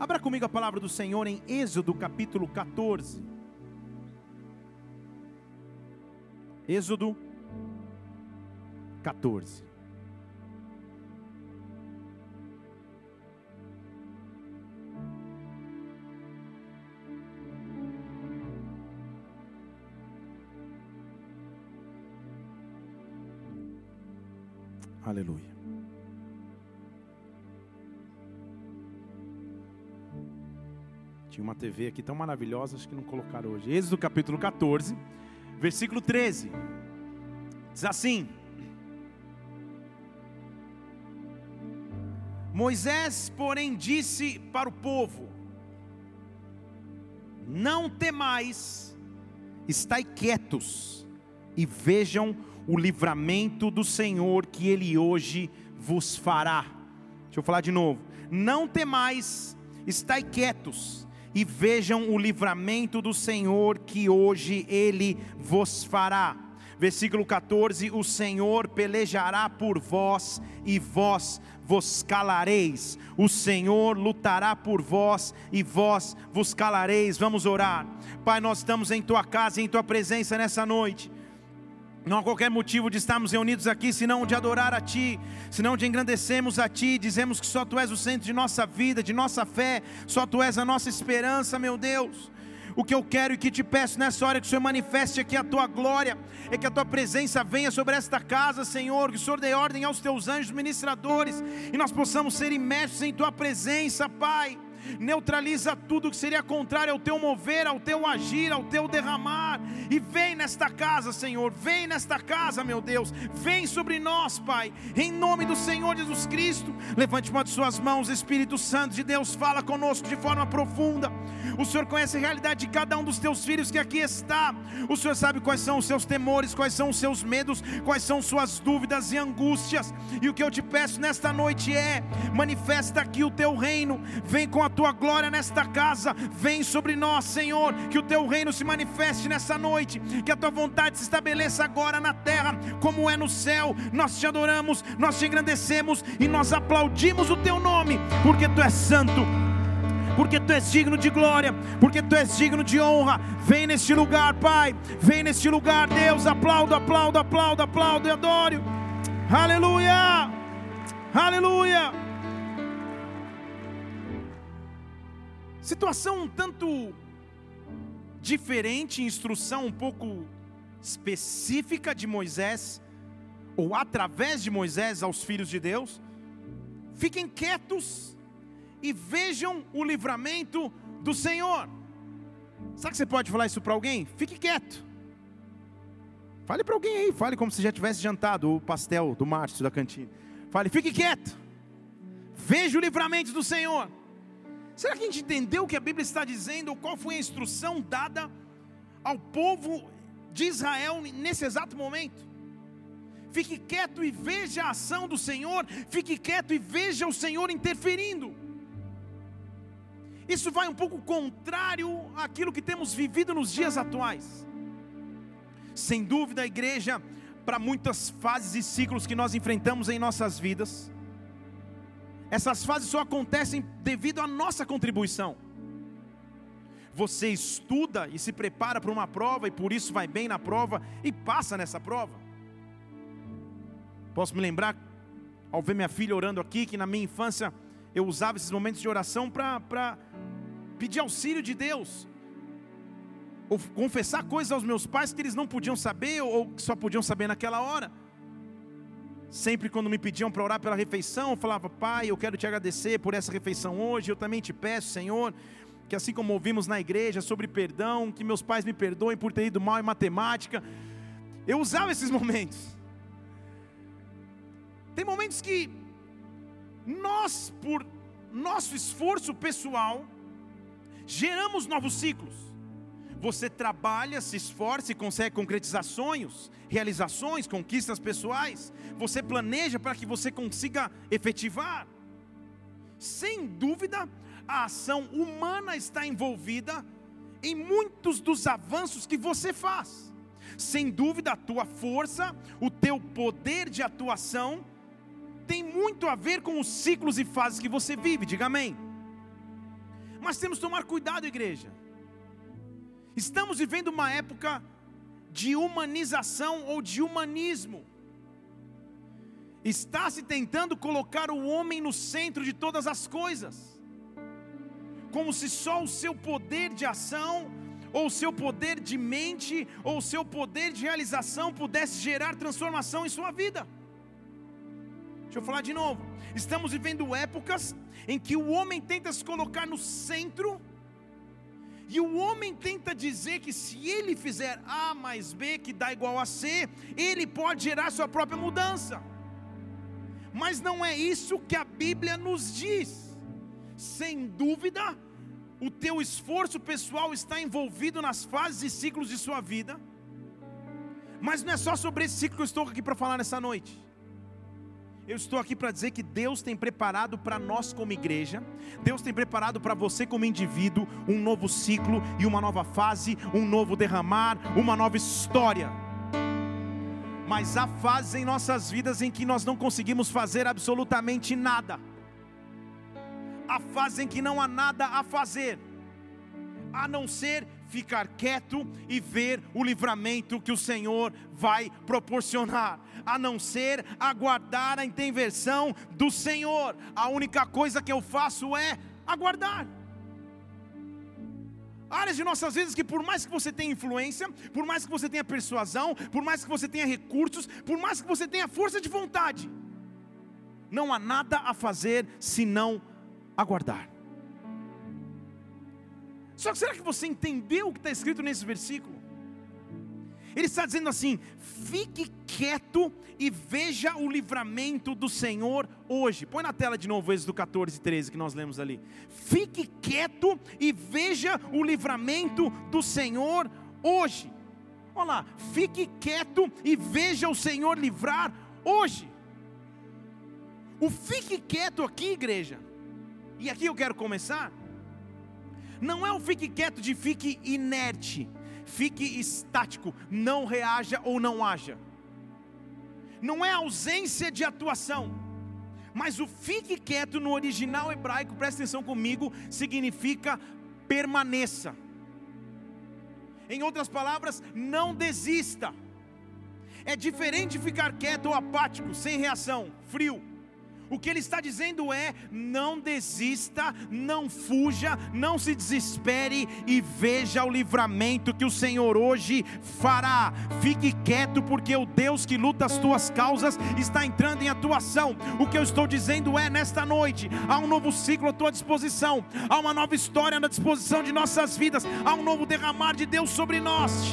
Abra comigo a palavra do Senhor em Êxodo capítulo 14. Êxodo 14. Aleluia. Tinha uma TV aqui tão maravilhosa, acho que não colocaram hoje. Êxodo capítulo 14, versículo 13. Diz assim: Moisés, porém, disse para o povo: Não temais, estai quietos e vejam o livramento do Senhor que ele hoje vos fará. Deixa eu falar de novo. Não temais, estai quietos e vejam o livramento do Senhor que hoje ele vos fará. Versículo 14: O Senhor pelejará por vós e vós vos calareis. O Senhor lutará por vós e vós vos calareis. Vamos orar. Pai, nós estamos em tua casa em tua presença nessa noite. Não há qualquer motivo de estarmos reunidos aqui, senão de adorar a Ti, senão de engrandecermos a Ti, dizemos que só Tu és o centro de nossa vida, de nossa fé, só Tu és a nossa esperança, meu Deus. O que eu quero e que te peço nessa hora é que o Senhor manifeste aqui a tua glória, é que a tua presença venha sobre esta casa, Senhor, que o Senhor dê ordem aos teus anjos ministradores e nós possamos ser imersos em tua presença, Pai neutraliza tudo que seria contrário ao teu mover, ao teu agir, ao teu derramar. E vem nesta casa, Senhor, vem nesta casa, meu Deus, vem sobre nós, Pai, em nome do Senhor Jesus Cristo. Levante uma de suas mãos, Espírito Santo de Deus, fala conosco de forma profunda. O Senhor conhece a realidade de cada um dos teus filhos que aqui está. O Senhor sabe quais são os seus temores, quais são os seus medos, quais são suas dúvidas e angústias. E o que eu te peço nesta noite é: manifesta aqui o teu reino, vem com a tua glória nesta casa, vem sobre nós, Senhor, que o teu reino se manifeste nessa noite, que a tua vontade se estabeleça agora na terra, como é no céu. Nós te adoramos, nós te engrandecemos e nós aplaudimos o teu nome, porque tu és santo porque tu és digno de glória, porque tu és digno de honra. Vem neste lugar, Pai, vem neste lugar, Deus. Aplaudo, aplaudo, aplaudo, aplaudo e adoro. Aleluia, aleluia. Situação um tanto diferente, instrução um pouco específica de Moisés, ou através de Moisés aos filhos de Deus. Fiquem quietos e vejam o livramento do Senhor. Sabe que você pode falar isso para alguém? Fique quieto. Fale para alguém aí, fale como se já tivesse jantado o pastel do Márcio da cantina. Fale, fique quieto. Veja o livramento do Senhor. Será que a gente entendeu o que a Bíblia está dizendo? Qual foi a instrução dada ao povo de Israel nesse exato momento? Fique quieto e veja a ação do Senhor, fique quieto e veja o Senhor interferindo. Isso vai um pouco contrário àquilo que temos vivido nos dias atuais. Sem dúvida, a igreja, para muitas fases e ciclos que nós enfrentamos em nossas vidas, essas fases só acontecem devido à nossa contribuição. Você estuda e se prepara para uma prova e por isso vai bem na prova e passa nessa prova. Posso me lembrar, ao ver minha filha orando aqui, que na minha infância eu usava esses momentos de oração para pedir auxílio de Deus, ou confessar coisas aos meus pais que eles não podiam saber ou que só podiam saber naquela hora. Sempre quando me pediam para orar pela refeição, eu falava, Pai, eu quero te agradecer por essa refeição hoje. Eu também te peço, Senhor, que assim como ouvimos na igreja sobre perdão, que meus pais me perdoem por ter ido mal em matemática. Eu usava esses momentos. Tem momentos que nós, por nosso esforço pessoal, geramos novos ciclos. Você trabalha, se esforça e consegue concretizar sonhos, realizações, conquistas pessoais. Você planeja para que você consiga efetivar. Sem dúvida, a ação humana está envolvida em muitos dos avanços que você faz. Sem dúvida, a tua força, o teu poder de atuação tem muito a ver com os ciclos e fases que você vive. Diga amém. Mas temos que tomar cuidado, igreja. Estamos vivendo uma época de humanização ou de humanismo. Está se tentando colocar o homem no centro de todas as coisas, como se só o seu poder de ação, ou o seu poder de mente, ou o seu poder de realização pudesse gerar transformação em sua vida. Deixa eu falar de novo. Estamos vivendo épocas em que o homem tenta se colocar no centro, e o homem tenta dizer que se ele fizer A mais B, que dá igual a C, ele pode gerar sua própria mudança. Mas não é isso que a Bíblia nos diz. Sem dúvida, o teu esforço pessoal está envolvido nas fases e ciclos de sua vida. Mas não é só sobre esse ciclo que eu estou aqui para falar nessa noite. Eu estou aqui para dizer que Deus tem preparado para nós como igreja, Deus tem preparado para você como indivíduo um novo ciclo e uma nova fase, um novo derramar, uma nova história. Mas há fases em nossas vidas em que nós não conseguimos fazer absolutamente nada. Há fases em que não há nada a fazer, a não ser ficar quieto e ver o livramento que o Senhor vai proporcionar, a não ser aguardar a intervenção do Senhor. A única coisa que eu faço é aguardar. Áreas de nossas vidas que, por mais que você tenha influência, por mais que você tenha persuasão, por mais que você tenha recursos, por mais que você tenha força de vontade, não há nada a fazer senão aguardar. Só que será que você entendeu o que está escrito nesse versículo? Ele está dizendo assim: fique quieto e veja o livramento do Senhor hoje. Põe na tela de novo Êxodo 14, 13 que nós lemos ali. Fique quieto e veja o livramento do Senhor hoje. Olha lá, fique quieto e veja o Senhor livrar hoje. O fique quieto aqui, igreja, e aqui eu quero começar não é o fique quieto de fique inerte, fique estático, não reaja ou não haja. Não é ausência de atuação, mas o fique quieto no original hebraico, presta atenção comigo, significa permaneça. Em outras palavras, não desista. É diferente ficar quieto ou apático, sem reação, frio. O que ele está dizendo é: não desista, não fuja, não se desespere e veja o livramento que o Senhor hoje fará. Fique quieto, porque o Deus que luta as tuas causas está entrando em atuação. O que eu estou dizendo é: nesta noite, há um novo ciclo à tua disposição, há uma nova história na disposição de nossas vidas, há um novo derramar de Deus sobre nós.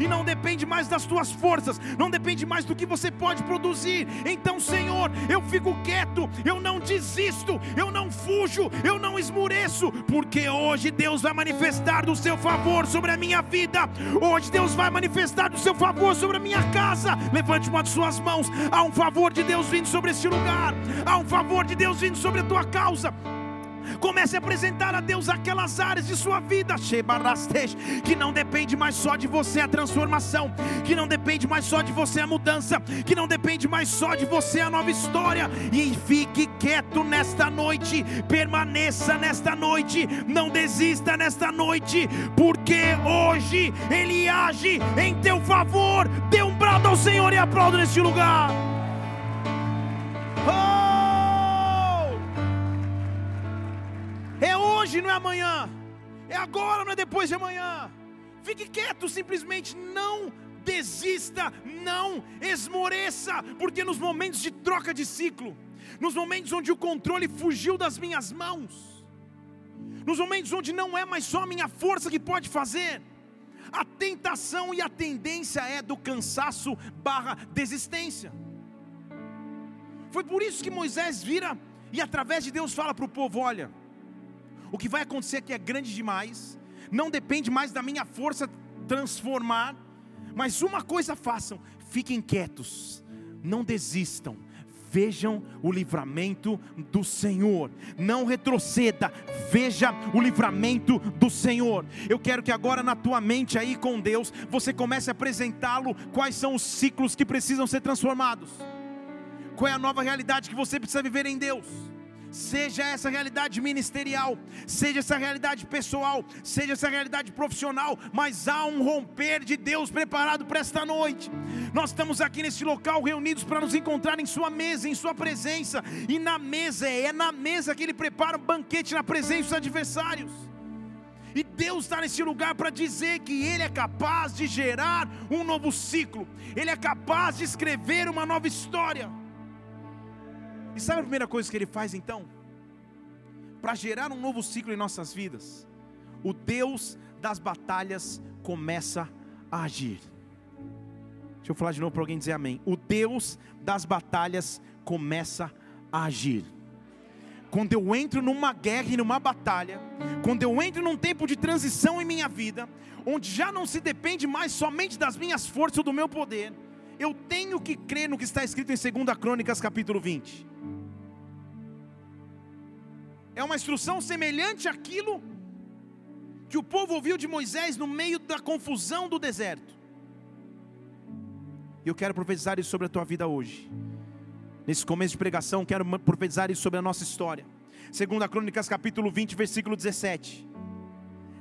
E não depende mais das tuas forças, não depende mais do que você pode produzir. Então, Senhor, Senhor, eu fico quieto, eu não desisto, eu não fujo, eu não esmureço, porque hoje Deus vai manifestar do seu favor sobre a minha vida, hoje Deus vai manifestar do seu favor sobre a minha casa. Levante uma de suas mãos, há um favor de Deus vindo sobre este lugar, há um favor de Deus vindo sobre a tua causa. Comece a apresentar a Deus aquelas áreas de sua vida, que não depende mais só de você a transformação, que não depende mais só de você a mudança, que não depende mais só de você a nova história. E fique quieto nesta noite, permaneça nesta noite, não desista nesta noite, porque hoje Ele age em teu favor. Dê um brado ao Senhor e aplauda neste lugar. Oh! Hoje, não é amanhã. É agora, não é depois de amanhã. Fique quieto, simplesmente não desista, não esmoreça, porque nos momentos de troca de ciclo, nos momentos onde o controle fugiu das minhas mãos, nos momentos onde não é mais só a minha força que pode fazer, a tentação e a tendência é do cansaço barra desistência. Foi por isso que Moisés vira e através de Deus fala para o povo: olha, o que vai acontecer aqui é grande demais, não depende mais da minha força transformar, mas uma coisa façam: fiquem quietos, não desistam, vejam o livramento do Senhor, não retroceda, veja o livramento do Senhor. Eu quero que agora na tua mente aí com Deus, você comece a apresentá-lo quais são os ciclos que precisam ser transformados. Qual é a nova realidade que você precisa viver em Deus? Seja essa realidade ministerial, seja essa realidade pessoal, seja essa realidade profissional, mas há um romper de Deus preparado para esta noite. Nós estamos aqui neste local reunidos para nos encontrar em Sua mesa, em Sua presença, e na mesa, é na mesa que Ele prepara um banquete na presença dos adversários. E Deus está nesse lugar para dizer que Ele é capaz de gerar um novo ciclo, Ele é capaz de escrever uma nova história. E sabe a primeira coisa que Ele faz então? Para gerar um novo ciclo em nossas vidas, o Deus das batalhas começa a agir. Deixa eu falar de novo para alguém dizer amém. O Deus das batalhas começa a agir quando eu entro numa guerra e numa batalha, quando eu entro num tempo de transição em minha vida, onde já não se depende mais somente das minhas forças ou do meu poder, eu tenho que crer no que está escrito em 2 Crônicas capítulo 20. É uma instrução semelhante àquilo que o povo ouviu de Moisés no meio da confusão do deserto. E eu quero profetizar isso sobre a tua vida hoje. Nesse começo de pregação, quero profetizar isso sobre a nossa história. Segunda Crônicas, capítulo 20, versículo 17.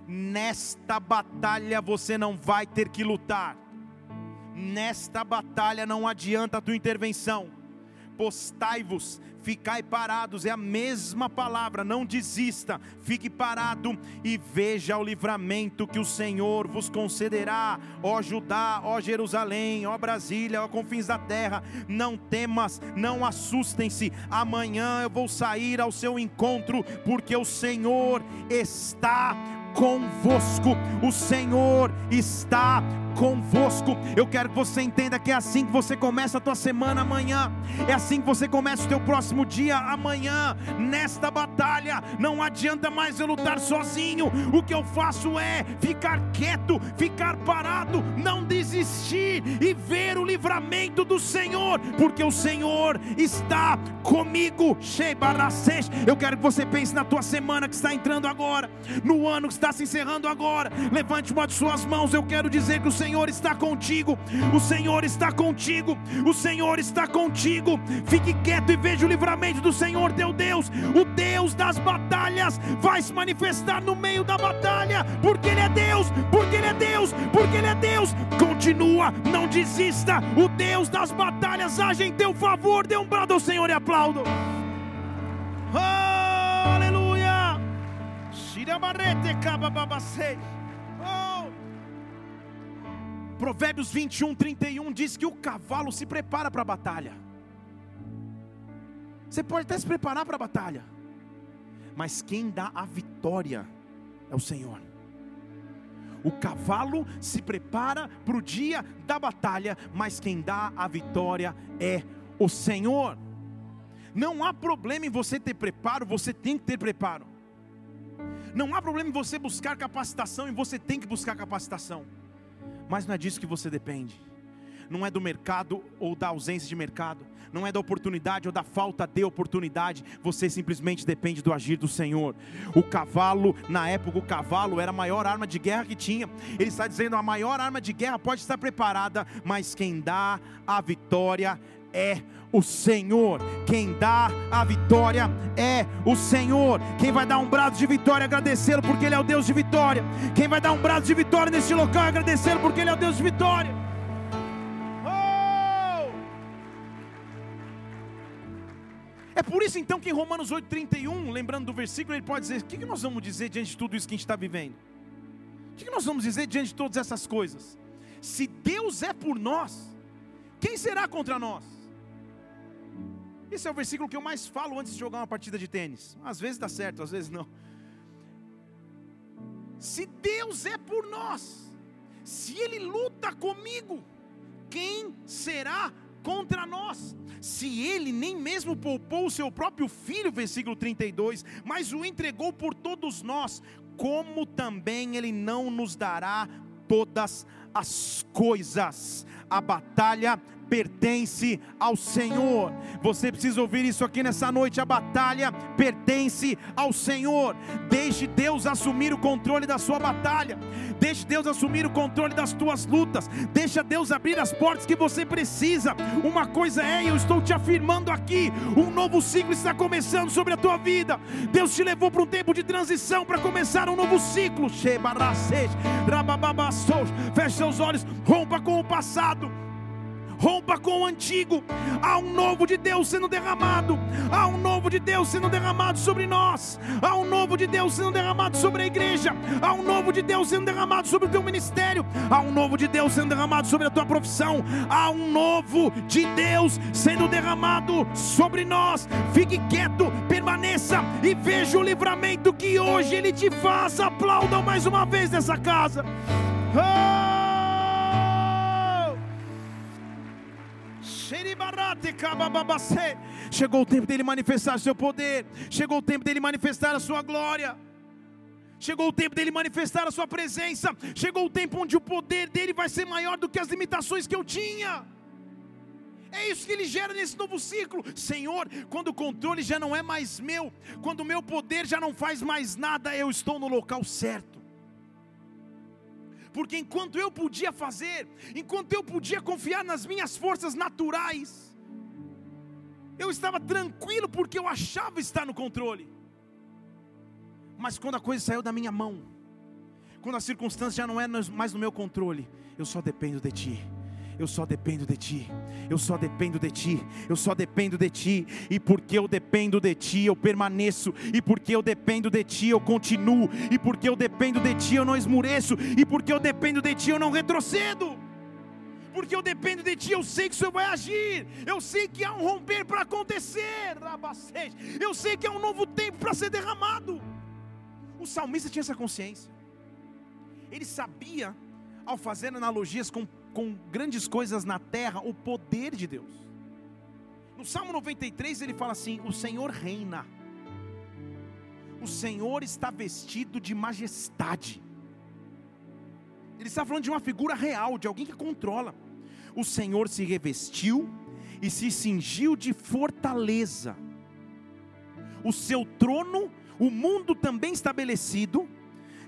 Nesta batalha você não vai ter que lutar. Nesta batalha não adianta a tua intervenção. Postai-vos, ficai parados, é a mesma palavra, não desista, fique parado e veja o livramento que o Senhor vos concederá, ó Judá, ó Jerusalém, ó Brasília, ó confins da terra, não temas, não assustem-se, amanhã eu vou sair ao seu encontro, porque o Senhor está convosco, o Senhor está convosco. Eu quero que você entenda que é assim que você começa a tua semana amanhã, é assim que você começa o teu próximo dia amanhã. Nesta batalha, não adianta mais eu lutar sozinho. O que eu faço é ficar quieto, ficar parado, não desistir e ver o livramento do Senhor, porque o Senhor está comigo. Eu quero que você pense na tua semana que está entrando agora, no ano que está se encerrando agora. Levante uma de suas mãos. Eu quero dizer que o Senhor Senhor está contigo, o Senhor está contigo, o Senhor está contigo. Fique quieto e veja o livramento do Senhor teu Deus, o Deus das batalhas, vai se manifestar no meio da batalha, porque Ele é Deus, porque Ele é Deus, porque Ele é Deus. Continua, não desista, o Deus das batalhas age em teu favor. Dê um brado ao Senhor e aplaudo. Oh, aleluia. Oh. Provérbios 21, 31 diz que o cavalo se prepara para a batalha. Você pode até se preparar para a batalha, mas quem dá a vitória é o Senhor. O cavalo se prepara para o dia da batalha, mas quem dá a vitória é o Senhor. Não há problema em você ter preparo, você tem que ter preparo. Não há problema em você buscar capacitação, e você tem que buscar capacitação. Mas não é disso que você depende. Não é do mercado ou da ausência de mercado, não é da oportunidade ou da falta de oportunidade, você simplesmente depende do agir do Senhor. O cavalo, na época, o cavalo era a maior arma de guerra que tinha. Ele está dizendo: a maior arma de guerra pode estar preparada, mas quem dá a vitória é o Senhor. Quem dá a vitória é o Senhor. Quem vai dar um brado de vitória, agradecê-lo, porque Ele é o Deus de vitória. Quem vai dar um brado de vitória neste local, agradecê-lo, porque Ele é o Deus de vitória. Oh! É por isso então que em Romanos 8,31, lembrando do versículo, ele pode dizer: o que nós vamos dizer diante de tudo isso que a gente está vivendo? O que nós vamos dizer diante de todas essas coisas? Se Deus é por nós, quem será contra nós? Esse é o versículo que eu mais falo antes de jogar uma partida de tênis. Às vezes dá certo, às vezes não. Se Deus é por nós, se Ele luta comigo, quem será contra nós? Se Ele nem mesmo poupou o seu próprio filho, versículo 32, mas o entregou por todos nós, como também Ele não nos dará todas as coisas? A batalha pertence ao Senhor. Você precisa ouvir isso aqui nessa noite. A batalha pertence ao Senhor. Deixe Deus assumir o controle da sua batalha. Deixe Deus assumir o controle das tuas lutas. Deixa Deus abrir as portas que você precisa. Uma coisa é, eu estou te afirmando aqui, um novo ciclo está começando sobre a tua vida. Deus te levou para um tempo de transição para começar um novo ciclo. Feche seus olhos, rompa com o passado rompa com o antigo. Há um novo de Deus sendo derramado. Há um novo de Deus sendo derramado sobre nós. Há um novo de Deus sendo derramado sobre a igreja. Há um novo de Deus sendo derramado sobre o teu ministério. Há um novo de Deus sendo derramado sobre a tua profissão. Há um novo de Deus sendo derramado sobre nós. Fique quieto, permaneça e veja o livramento que hoje Ele te faz. Aplaudam mais uma vez nessa casa. Oh! Chegou o tempo dele manifestar seu poder. Chegou o tempo dele manifestar a sua glória. Chegou o tempo dele manifestar a sua presença. Chegou o tempo onde o poder dele vai ser maior do que as limitações que eu tinha. É isso que ele gera nesse novo ciclo. Senhor, quando o controle já não é mais meu, quando o meu poder já não faz mais nada, eu estou no local certo porque enquanto eu podia fazer, enquanto eu podia confiar nas minhas forças naturais, eu estava tranquilo porque eu achava estar no controle. Mas quando a coisa saiu da minha mão, quando a circunstância já não é mais no meu controle, eu só dependo de Ti eu só dependo de ti, eu só dependo de ti, eu só dependo de ti, e porque eu dependo de ti, eu permaneço, e porque eu dependo de ti, eu continuo, e porque eu dependo de ti, eu não esmureço, e porque eu dependo de ti, eu não retrocedo. Porque eu dependo de ti, eu sei que o Senhor vai agir, eu sei que há um romper para acontecer, eu sei que há um novo tempo para ser derramado. O salmista tinha essa consciência, ele sabia, ao fazer analogias com com grandes coisas na terra o poder de Deus. No Salmo 93 ele fala assim: O Senhor reina, o Senhor está vestido de majestade. Ele está falando de uma figura real, de alguém que controla. O Senhor se revestiu e se cingiu de fortaleza. O seu trono, o mundo também estabelecido,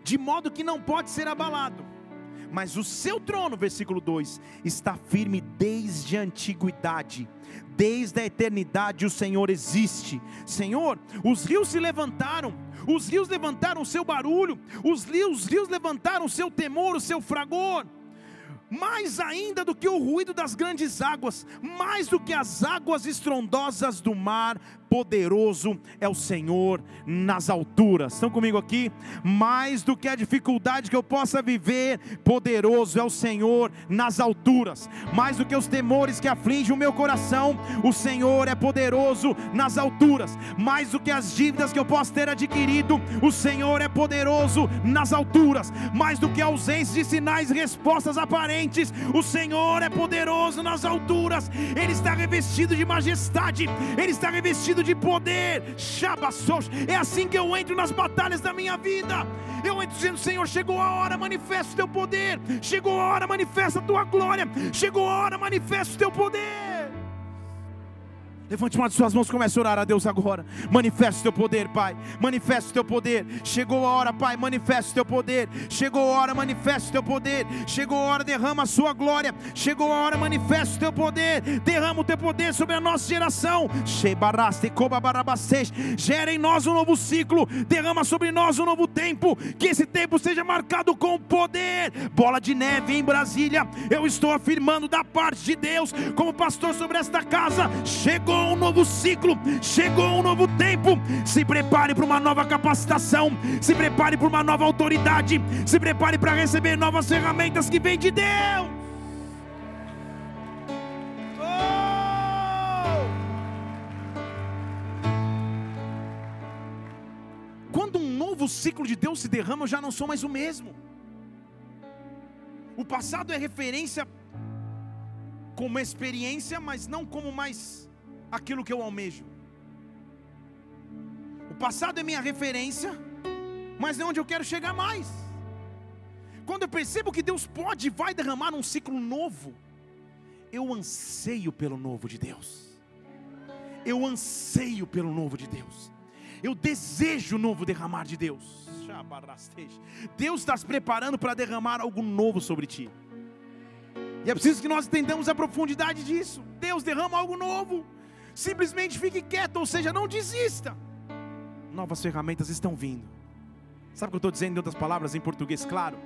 de modo que não pode ser abalado mas o seu trono, versículo 2, está firme desde a antiguidade, desde a eternidade o Senhor existe. Senhor, os rios se levantaram, os rios levantaram o seu barulho, os rios, os rios levantaram o seu temor, o seu fragor mais ainda do que o ruído das grandes águas, mais do que as águas estrondosas do mar, poderoso é o Senhor nas alturas. Estão comigo aqui? Mais do que a dificuldade que eu possa viver, poderoso é o Senhor nas alturas. Mais do que os temores que afligem o meu coração, o Senhor é poderoso nas alturas. Mais do que as dívidas que eu possa ter adquirido, o Senhor é poderoso nas alturas. Mais do que a ausência de sinais e respostas aparentes, o Senhor é poderoso nas alturas. Ele está revestido de majestade, ele está revestido de poder. É assim que eu entro nas batalhas da minha vida. Eu entro dizendo: Senhor, chegou a hora, manifesta o teu poder. Chegou a hora, manifesta a tua glória. Chegou a hora, manifesta o teu poder. Levante uma de suas mãos comece a orar a Deus agora. Manifesta o teu poder, Pai. Manifesta o teu poder. Chegou a hora, Pai. Manifesta o teu poder. Chegou a hora, manifesta o teu poder. Chegou a hora, derrama a sua glória. Chegou a hora, manifesta o teu poder. Derrama o teu poder sobre a nossa geração. Gera em nós um novo ciclo. Derrama sobre nós um novo tempo. Que esse tempo seja marcado com poder. Bola de neve em Brasília. Eu estou afirmando da parte de Deus, como pastor sobre esta casa. Chegou chegou um novo ciclo, chegou um novo tempo. Se prepare para uma nova capacitação, se prepare para uma nova autoridade, se prepare para receber novas ferramentas que vêm de Deus. Oh! Quando um novo ciclo de Deus se derrama, eu já não sou mais o mesmo. O passado é referência como experiência, mas não como mais aquilo que eu almejo. O passado é minha referência, mas é onde eu quero chegar mais. Quando eu percebo que Deus pode e vai derramar um ciclo novo, Eu anseio pelo novo de Deus. Eu anseio pelo novo de Deus. Eu desejo o novo derramar de Deus. Deus está se preparando para derramar algo novo sobre ti. E é preciso que nós entendamos a profundidade disso. Deus derrama algo novo. Simplesmente fique quieto, ou seja, não desista. Novas ferramentas estão vindo. Sabe o que eu estou dizendo em outras palavras, em português claro?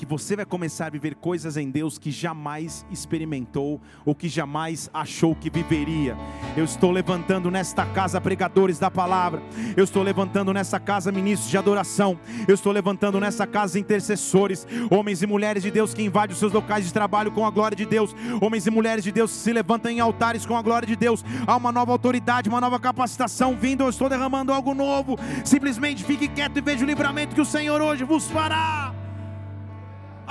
Que você vai começar a viver coisas em Deus que jamais experimentou ou que jamais achou que viveria. Eu estou levantando nesta casa pregadores da palavra, eu estou levantando nessa casa ministros de adoração, eu estou levantando nessa casa intercessores, homens e mulheres de Deus que invadem os seus locais de trabalho com a glória de Deus, homens e mulheres de Deus que se levantam em altares com a glória de Deus. Há uma nova autoridade, uma nova capacitação vindo, eu estou derramando algo novo. Simplesmente fique quieto e veja o livramento que o Senhor hoje vos fará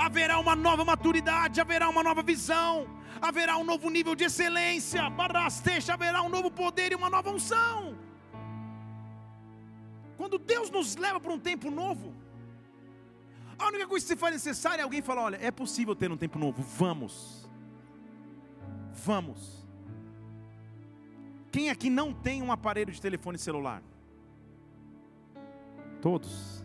haverá uma nova maturidade, haverá uma nova visão, haverá um novo nível de excelência, barasteja, haverá um novo poder e uma nova unção. Quando Deus nos leva para um tempo novo, a única coisa que se faz necessária é alguém falar: olha, é possível ter um tempo novo, vamos, vamos. Quem aqui não tem um aparelho de telefone celular? Todos.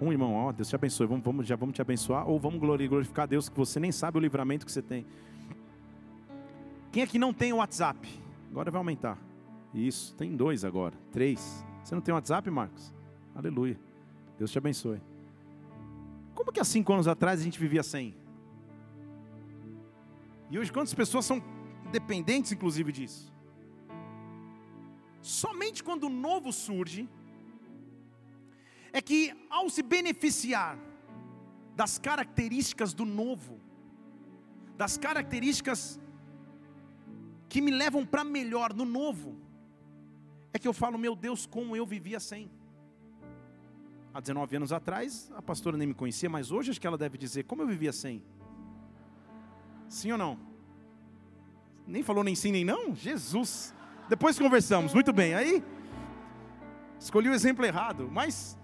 Um irmão, ó, Deus te abençoe, vamos, vamos, já vamos te abençoar, ou vamos glorificar a Deus que você nem sabe o livramento que você tem. Quem aqui não tem o WhatsApp? Agora vai aumentar. Isso, tem dois agora, três. Você não tem WhatsApp, Marcos? Aleluia. Deus te abençoe. Como que há cinco anos atrás a gente vivia sem? E hoje quantas pessoas são dependentes, inclusive, disso? Somente quando o novo surge, é que ao se beneficiar das características do novo, das características que me levam para melhor no novo, é que eu falo, meu Deus, como eu vivia sem. Há 19 anos atrás, a pastora nem me conhecia, mas hoje acho que ela deve dizer, como eu vivia sem? Sim ou não? Nem falou nem sim nem não? Jesus. Depois conversamos, muito bem. Aí, escolhi o exemplo errado, mas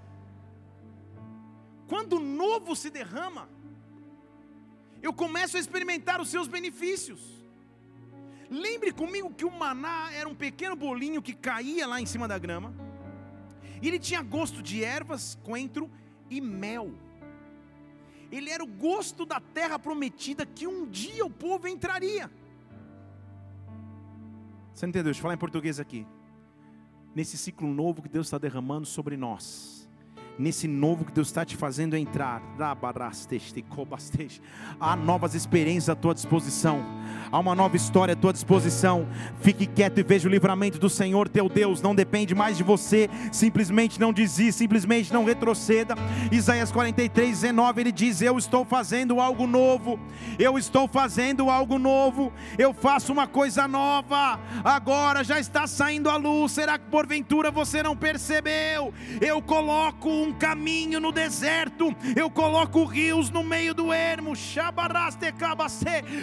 quando o novo se derrama, eu começo a experimentar os seus benefícios. Lembre comigo que o maná era um pequeno bolinho que caía lá em cima da grama. E ele tinha gosto de ervas, coentro e mel. Ele era o gosto da terra prometida que um dia o povo entraria. Você entendeu? Deixa eu falar em português aqui. Nesse ciclo novo que Deus está derramando sobre nós nesse novo que Deus está te fazendo entrar. Há novas experiências à tua disposição, há uma nova história à tua disposição. Fique quieto e veja o livramento do Senhor teu Deus. Não depende mais de você, simplesmente não desista, simplesmente não retroceda. Isaías 43, 19 ele diz: Eu estou fazendo algo novo, eu estou fazendo algo novo, eu faço uma coisa nova, agora já está saindo a luz. Será que porventura você não percebeu? Eu coloco um caminho no deserto, eu coloco rios no meio do ermo,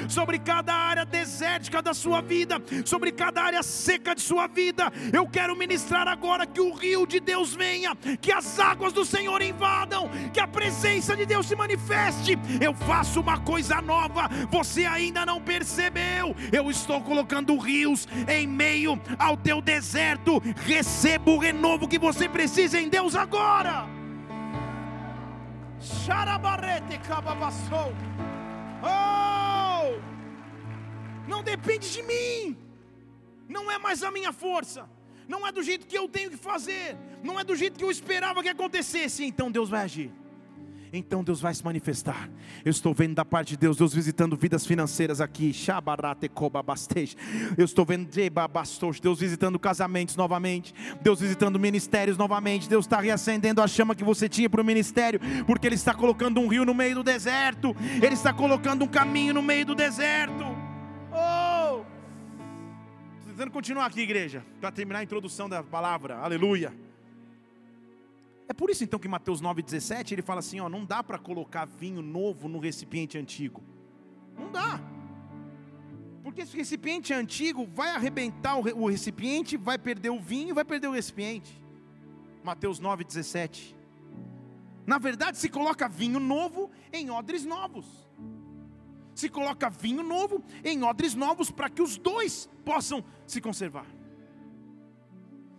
sobre cada área desértica da sua vida, sobre cada área seca de sua vida. Eu quero ministrar agora que o rio de Deus venha, que as águas do Senhor invadam, que a presença de Deus se manifeste. Eu faço uma coisa nova, você ainda não percebeu. Eu estou colocando rios em meio ao teu deserto. Receba o renovo que você precisa em Deus agora. Oh! Não depende de mim. Não é mais a minha força. Não é do jeito que eu tenho que fazer. Não é do jeito que eu esperava que acontecesse. Então Deus vai agir então Deus vai se manifestar. Eu estou vendo da parte de Deus, Deus visitando vidas financeiras aqui. Eu estou vendo Deus visitando casamentos novamente, Deus visitando ministérios novamente. Deus está reacendendo a chama que você tinha para o ministério, porque Ele está colocando um rio no meio do deserto, Ele está colocando um caminho no meio do deserto. Oh! Estou tentando continuar aqui, igreja, para terminar a introdução da palavra. Aleluia. É por isso então que Mateus 9,17 ele fala assim: ó, não dá para colocar vinho novo no recipiente antigo. Não dá. Porque esse recipiente antigo vai arrebentar o recipiente, vai perder o vinho, vai perder o recipiente. Mateus 9,17. Na verdade, se coloca vinho novo em odres novos. se coloca vinho novo em odres novos para que os dois possam se conservar.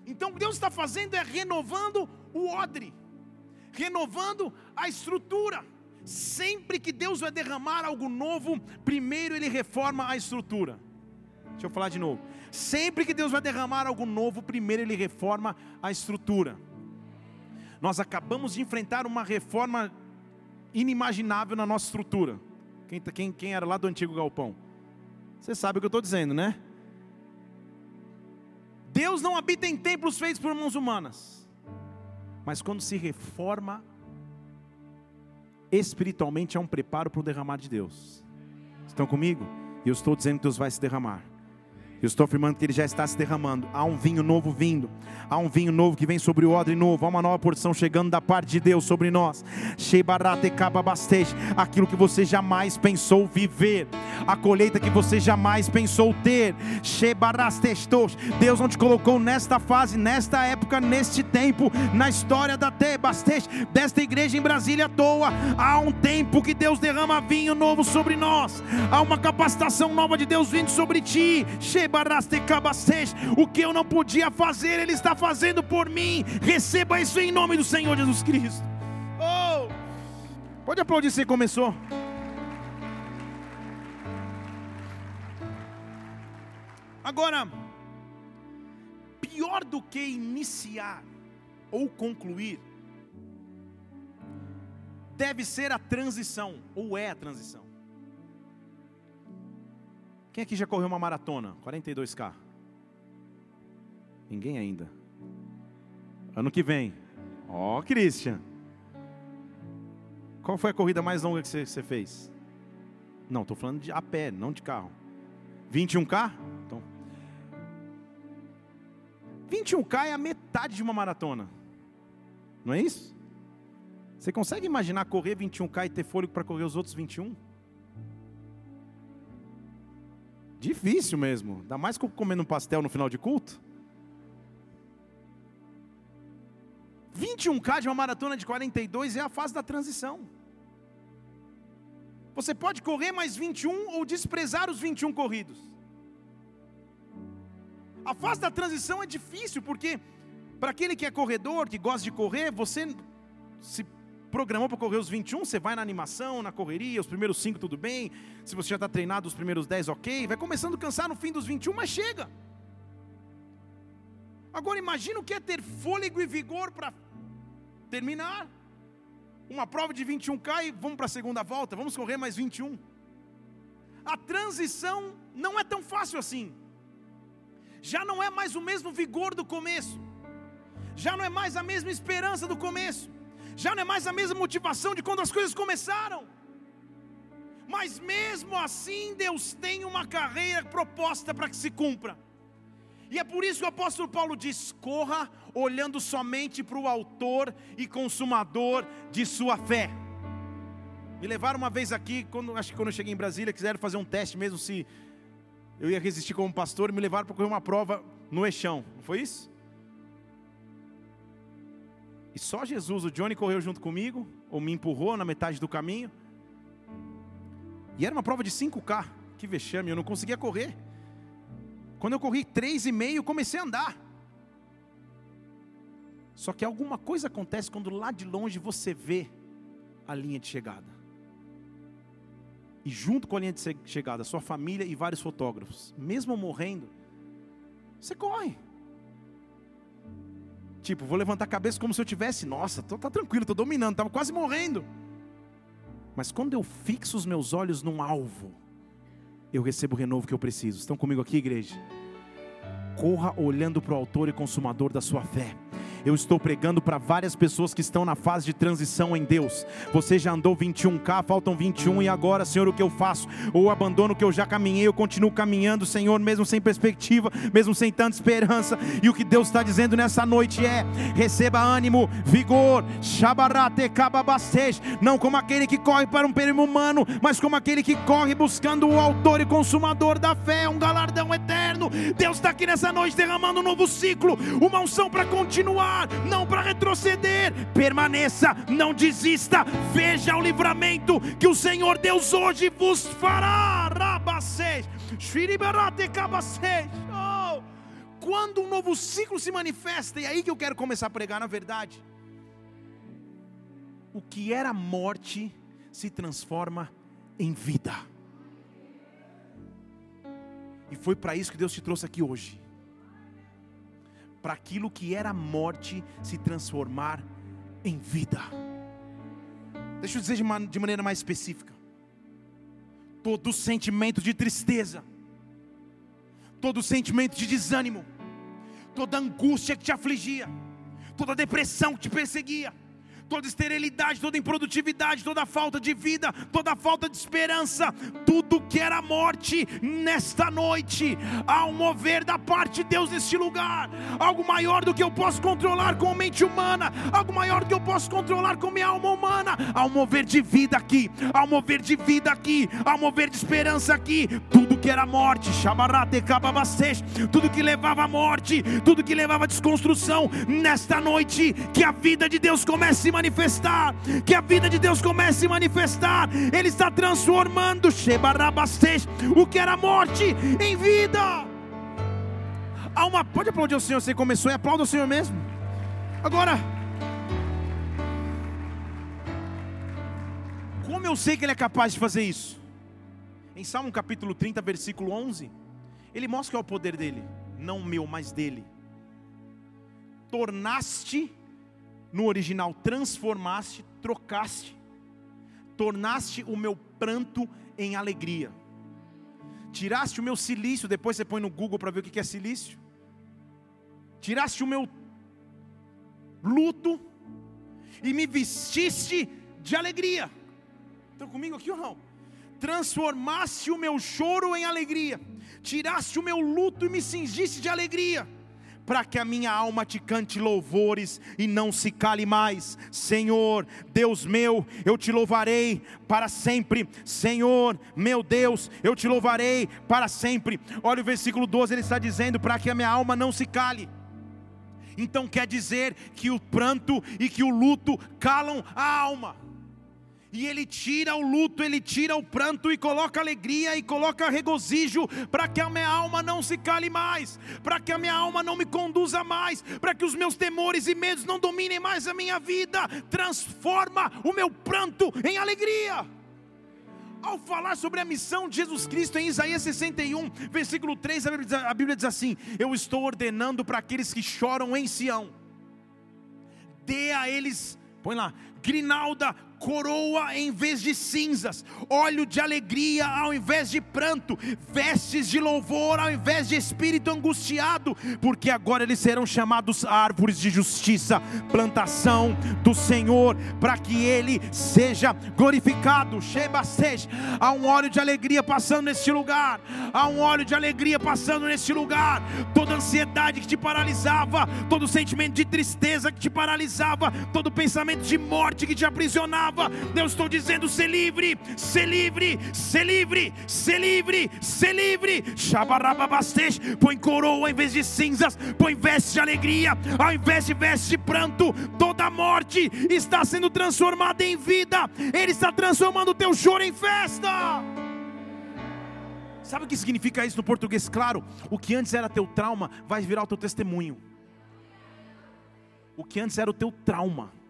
Então Deus está fazendo é renovando o odre, renovando a estrutura. Sempre que Deus vai derramar algo novo, primeiro Ele reforma a estrutura. Deixa eu falar de novo. Sempre que Deus vai derramar algo novo, primeiro Ele reforma a estrutura. Nós acabamos de enfrentar uma reforma inimaginável na nossa estrutura. Quem, tá, quem, quem era lá do antigo galpão? Você sabe o que eu estou dizendo, né? Deus não habita em templos feitos por mãos humanas, mas quando se reforma espiritualmente é um preparo para o derramar de Deus. Estão comigo? E eu estou dizendo que Deus vai se derramar. Eu estou afirmando que ele já está se derramando. Há um vinho novo vindo. Há um vinho novo que vem sobre o odre novo. Há uma nova porção chegando da parte de Deus sobre nós. Aquilo que você jamais pensou viver. A colheita que você jamais pensou ter. Deus não te colocou nesta fase, nesta época, neste tempo, na história da Tebastej, desta igreja em Brasília à toa. Há um tempo que Deus derrama vinho novo sobre nós. Há uma capacitação nova de Deus vindo sobre ti. O que eu não podia fazer, Ele está fazendo por mim. Receba isso em nome do Senhor Jesus Cristo. Oh! Pode aplaudir se começou. Agora, pior do que iniciar ou concluir, deve ser a transição, ou é a transição. Quem aqui já correu uma maratona? 42K. Ninguém ainda. Ano que vem. Ó, oh, Christian. Qual foi a corrida mais longa que você, fez? Não, estou falando de a pé, não de carro. 21K? Então. 21K é a metade de uma maratona. Não é isso? Você consegue imaginar correr 21K e ter fôlego para correr os outros 21? Difícil mesmo. Ainda mais comendo um pastel no final de culto. 21K de uma maratona de 42 é a fase da transição. Você pode correr mais 21 ou desprezar os 21 corridos. A fase da transição é difícil porque para aquele que é corredor, que gosta de correr, você se programou para correr os 21, você vai na animação, na correria, os primeiros 5 tudo bem, se você já está treinado os primeiros 10, ok, vai começando a cansar no fim dos 21, mas chega. Agora imagina o que é ter fôlego e vigor para terminar. Uma prova de 21K e vamos para a segunda volta, vamos correr mais 21. A transição não é tão fácil assim. Já não é mais o mesmo vigor do começo. Já não é mais a mesma esperança do começo já não é mais a mesma motivação de quando as coisas começaram. Mas mesmo assim, Deus tem uma carreira proposta para que se cumpra. E é por isso que o apóstolo Paulo diz: corra olhando somente para o autor e consumador de sua fé. Me levaram uma vez aqui, quando, acho que quando eu cheguei em Brasília, quiseram fazer um teste mesmo se eu ia resistir como pastor, me levaram para correr uma prova no Eixão, não foi isso? E só Jesus, o Johnny correu junto comigo, ou me empurrou na metade do caminho. E era uma prova de 5K. Que vexame, eu não conseguia correr. Quando eu corri 3,5, comecei a andar. Só que alguma coisa acontece quando lá de longe você vê a linha de chegada. E junto com a linha de chegada, sua família e vários fotógrafos, mesmo morrendo, você corre. Tipo, vou levantar a cabeça como se eu tivesse, nossa, tô, tá tranquilo, estou dominando, estava quase morrendo. Mas quando eu fixo os meus olhos num alvo, eu recebo o renovo que eu preciso. Estão comigo aqui, igreja? Corra olhando para o autor e consumador da sua fé. Eu estou pregando para várias pessoas que estão na fase de transição em Deus. Você já andou 21K, faltam 21 e agora, Senhor, o que eu faço? Ou abandono o que eu já caminhei, eu continuo caminhando, Senhor, mesmo sem perspectiva, mesmo sem tanta esperança. E o que Deus está dizendo nessa noite é: receba ânimo, vigor, não como aquele que corre para um perigo humano, mas como aquele que corre buscando o autor e consumador da fé, um galardão eterno. Deus está aqui nessa noite derramando um novo ciclo, uma unção para continuar não para retroceder. Permaneça, não desista. Veja o livramento que o Senhor Deus hoje vos fará. Rabacês, oh, quando um novo ciclo se manifesta, e é aí que eu quero começar a pregar, na verdade. O que era morte se transforma em vida. E foi para isso que Deus te trouxe aqui hoje. Para aquilo que era morte se transformar em vida. Deixa eu dizer de, de maneira mais específica. Todo sentimento de tristeza, todo sentimento de desânimo, toda angústia que te afligia, toda depressão que te perseguia, toda esterilidade, toda improdutividade, toda falta de vida, toda falta de esperança, tudo que era morte nesta noite, há um mover da parte de Deus neste lugar, algo maior do que eu posso controlar com a mente humana, algo maior do que eu posso controlar com minha alma humana, há um mover de vida aqui, há um mover de vida aqui, há um mover de esperança aqui, tudo que era morte, tudo que levava à morte, tudo que levava à desconstrução, nesta noite, que a vida de Deus comece a manifestar, que a vida de Deus comece a se manifestar. Ele está transformando o que era morte em vida. Há uma, pode aplaudir o Senhor, você começou e aplauda o Senhor mesmo. Agora, como eu sei que Ele é capaz de fazer isso? Em Salmo capítulo 30, versículo 11, Ele mostra que é o poder dele, não meu, mas dele. Tornaste no original, transformaste, trocaste, tornaste o meu pranto em alegria. Tiraste o meu silício, depois você põe no Google para ver o que é silício. Tiraste o meu luto e me vestiste de alegria. Estão comigo aqui ou não? Transformaste o meu choro em alegria, tiraste o meu luto e me cingiste de alegria para que a minha alma te cante louvores e não se cale mais. Senhor, Deus meu, eu te louvarei para sempre. Senhor, meu Deus, eu te louvarei para sempre. Olha o versículo 12, ele está dizendo: para que a minha alma não se cale. Então quer dizer que o pranto e que o luto calam a alma e Ele tira o luto, Ele tira o pranto e coloca alegria e coloca regozijo, para que a minha alma não se cale mais, para que a minha alma não me conduza mais, para que os meus temores e medos não dominem mais a minha vida. Transforma o meu pranto em alegria. Ao falar sobre a missão de Jesus Cristo em Isaías 61, versículo 3, a Bíblia diz assim: Eu estou ordenando para aqueles que choram em Sião, dê a eles, põe lá, grinalda coroa em vez de cinzas, óleo de alegria ao invés de pranto, vestes de louvor ao invés de espírito angustiado, porque agora eles serão chamados árvores de justiça, plantação do Senhor, para que ele seja glorificado. Há um óleo de alegria passando neste lugar, há um óleo de alegria passando neste lugar. Toda ansiedade que te paralisava, todo sentimento de tristeza que te paralisava, todo pensamento de morte que te aprisionava estava. Deus estou dizendo: ser livre, ser livre, ser livre, ser livre, ser livre. Shabarababastej, põe coroa em vez de cinzas, põe veste de alegria, ao invés de veste de pranto. Toda morte está sendo transformada em vida, Ele está transformando o teu choro em festa. Sabe o que significa isso no português? Claro, o que antes era teu trauma vai virar o teu testemunho. O que antes era o teu trauma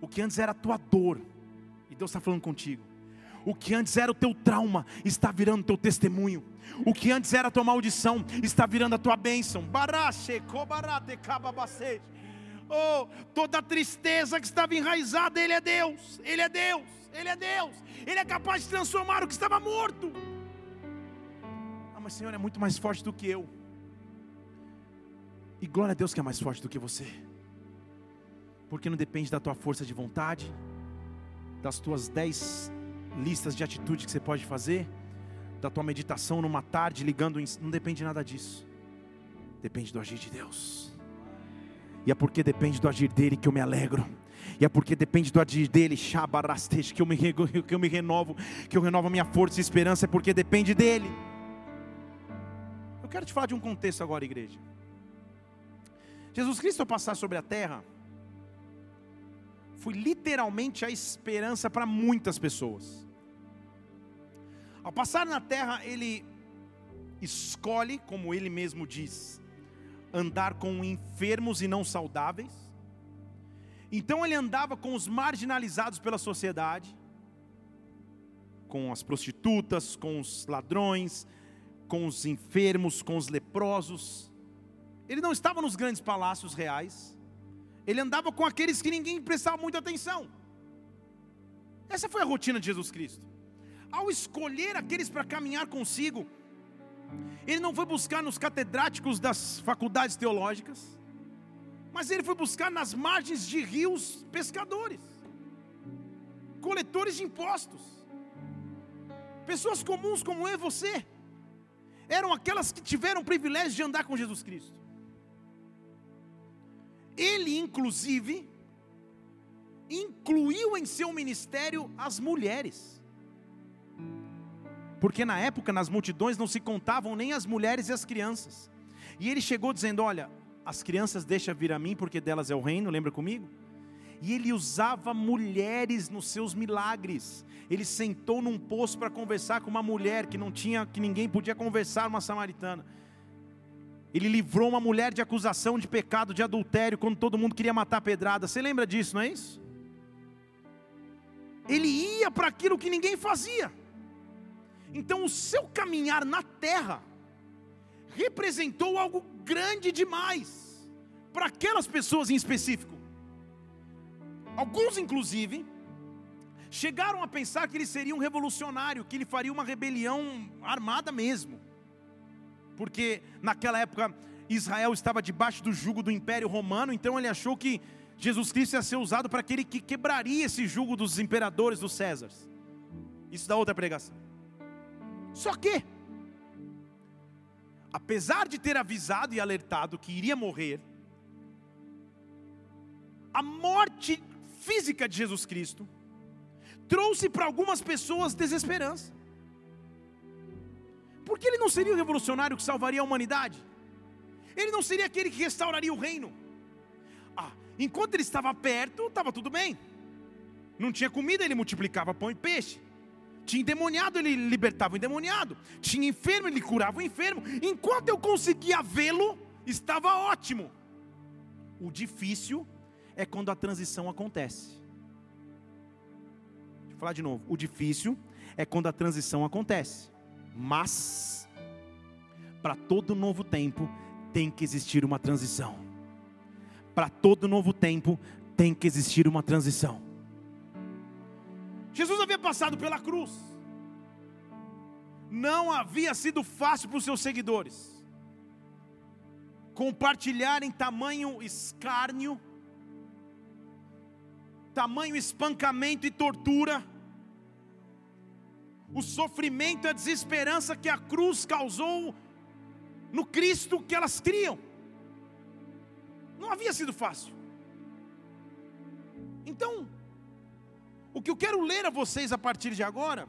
o que antes era a tua dor, e Deus está falando contigo. O que antes era o teu trauma está virando teu testemunho. O que antes era a tua maldição está virando a tua bênção. Oh, toda a tristeza que estava enraizada, Ele é Deus, Ele é Deus, Ele é Deus, Ele é capaz de transformar o que estava morto. Ah, mas Senhor é muito mais forte do que eu. E glória a Deus que é mais forte do que você porque não depende da tua força de vontade, das tuas dez listas de atitudes que você pode fazer, da tua meditação numa tarde ligando, não depende nada disso. Depende do agir de Deus. E é porque depende do agir dele que eu me alegro. E é porque depende do agir dele, que eu me, que eu me renovo, que eu renovo a minha força e esperança, é porque depende dele. Eu quero te falar de um contexto agora, igreja. Jesus Cristo, ao passar sobre a terra, foi literalmente a esperança para muitas pessoas. Ao passar na terra, ele escolhe, como ele mesmo diz, andar com enfermos e não saudáveis. Então ele andava com os marginalizados pela sociedade, com as prostitutas, com os ladrões, com os enfermos, com os leprosos. Ele não estava nos grandes palácios reais. Ele andava com aqueles que ninguém prestava muita atenção. Essa foi a rotina de Jesus Cristo. Ao escolher aqueles para caminhar consigo, ele não foi buscar nos catedráticos das faculdades teológicas, mas ele foi buscar nas margens de rios pescadores, coletores de impostos, pessoas comuns como eu e você, eram aquelas que tiveram o privilégio de andar com Jesus Cristo. Ele, inclusive, incluiu em seu ministério as mulheres. Porque na época, nas multidões, não se contavam nem as mulheres e as crianças. E ele chegou dizendo: Olha, as crianças deixa vir a mim, porque delas é o reino, lembra comigo? E ele usava mulheres nos seus milagres. Ele sentou num poço para conversar com uma mulher que não tinha, que ninguém podia conversar, uma samaritana. Ele livrou uma mulher de acusação de pecado, de adultério, quando todo mundo queria matar a pedrada. Você lembra disso, não é isso? Ele ia para aquilo que ninguém fazia. Então, o seu caminhar na terra representou algo grande demais para aquelas pessoas em específico. Alguns, inclusive, chegaram a pensar que ele seria um revolucionário, que ele faria uma rebelião armada mesmo porque naquela época Israel estava debaixo do jugo do Império Romano, então ele achou que Jesus Cristo ia ser usado para aquele que quebraria esse jugo dos imperadores, dos Césares. Isso dá outra pregação. Só que, apesar de ter avisado e alertado que iria morrer, a morte física de Jesus Cristo trouxe para algumas pessoas desesperança. Porque ele não seria o revolucionário que salvaria a humanidade? Ele não seria aquele que restauraria o reino? Ah, enquanto ele estava perto, estava tudo bem. Não tinha comida, ele multiplicava pão e peixe. Tinha endemoniado, ele libertava o endemoniado. Tinha enfermo, ele curava o enfermo. Enquanto eu conseguia vê-lo, estava ótimo. O difícil é quando a transição acontece. Deixa eu falar de novo. O difícil é quando a transição acontece. Mas, para todo novo tempo, tem que existir uma transição. Para todo novo tempo, tem que existir uma transição. Jesus havia passado pela cruz, não havia sido fácil para os seus seguidores compartilharem tamanho escárnio, tamanho espancamento e tortura o sofrimento e a desesperança que a cruz causou no Cristo que elas criam. Não havia sido fácil. Então, o que eu quero ler a vocês a partir de agora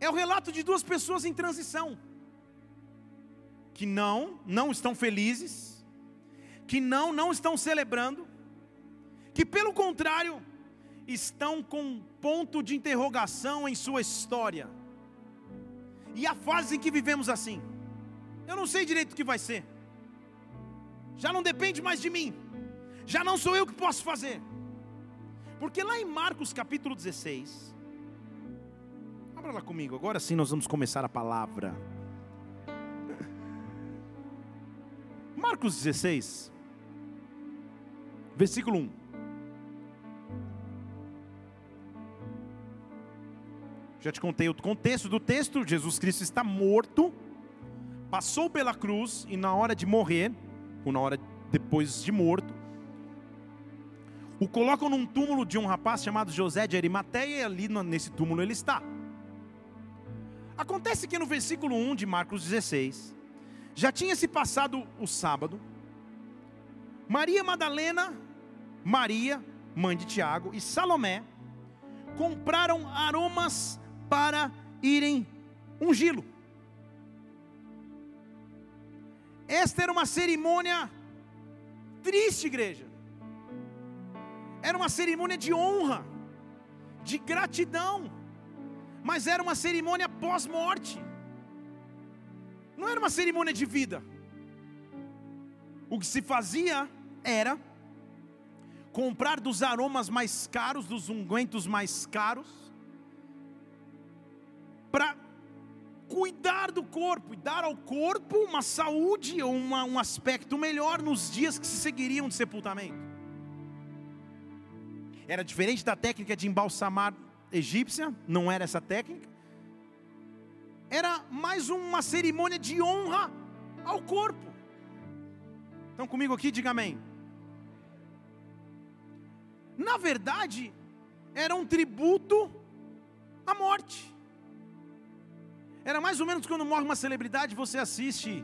é o relato de duas pessoas em transição que não, não estão felizes, que não, não estão celebrando, que pelo contrário, estão com ponto de interrogação em sua história. E a fase em que vivemos assim. Eu não sei direito o que vai ser. Já não depende mais de mim. Já não sou eu que posso fazer. Porque lá em Marcos capítulo 16, abra lá comigo, agora sim nós vamos começar a palavra. Marcos 16, versículo 1. Já te contei o contexto do texto: Jesus Cristo está morto, passou pela cruz e na hora de morrer, ou na hora depois de morto, o colocam num túmulo de um rapaz chamado José de Arimateia, e ali nesse túmulo ele está. Acontece que no versículo 1 de Marcos 16, já tinha se passado o sábado, Maria Madalena, Maria, mãe de Tiago, e Salomé compraram aromas para irem ungí-lo. Esta era uma cerimônia triste, igreja. Era uma cerimônia de honra, de gratidão, mas era uma cerimônia pós-morte. Não era uma cerimônia de vida. O que se fazia era comprar dos aromas mais caros, dos ungüentos mais caros, para cuidar do corpo e dar ao corpo uma saúde ou um aspecto melhor nos dias que se seguiriam de sepultamento. Era diferente da técnica de embalsamar egípcia, não era essa técnica. Era mais uma cerimônia de honra ao corpo. Estão comigo aqui? Diga amém. Na verdade, era um tributo à morte. Era mais ou menos quando morre uma celebridade, você assiste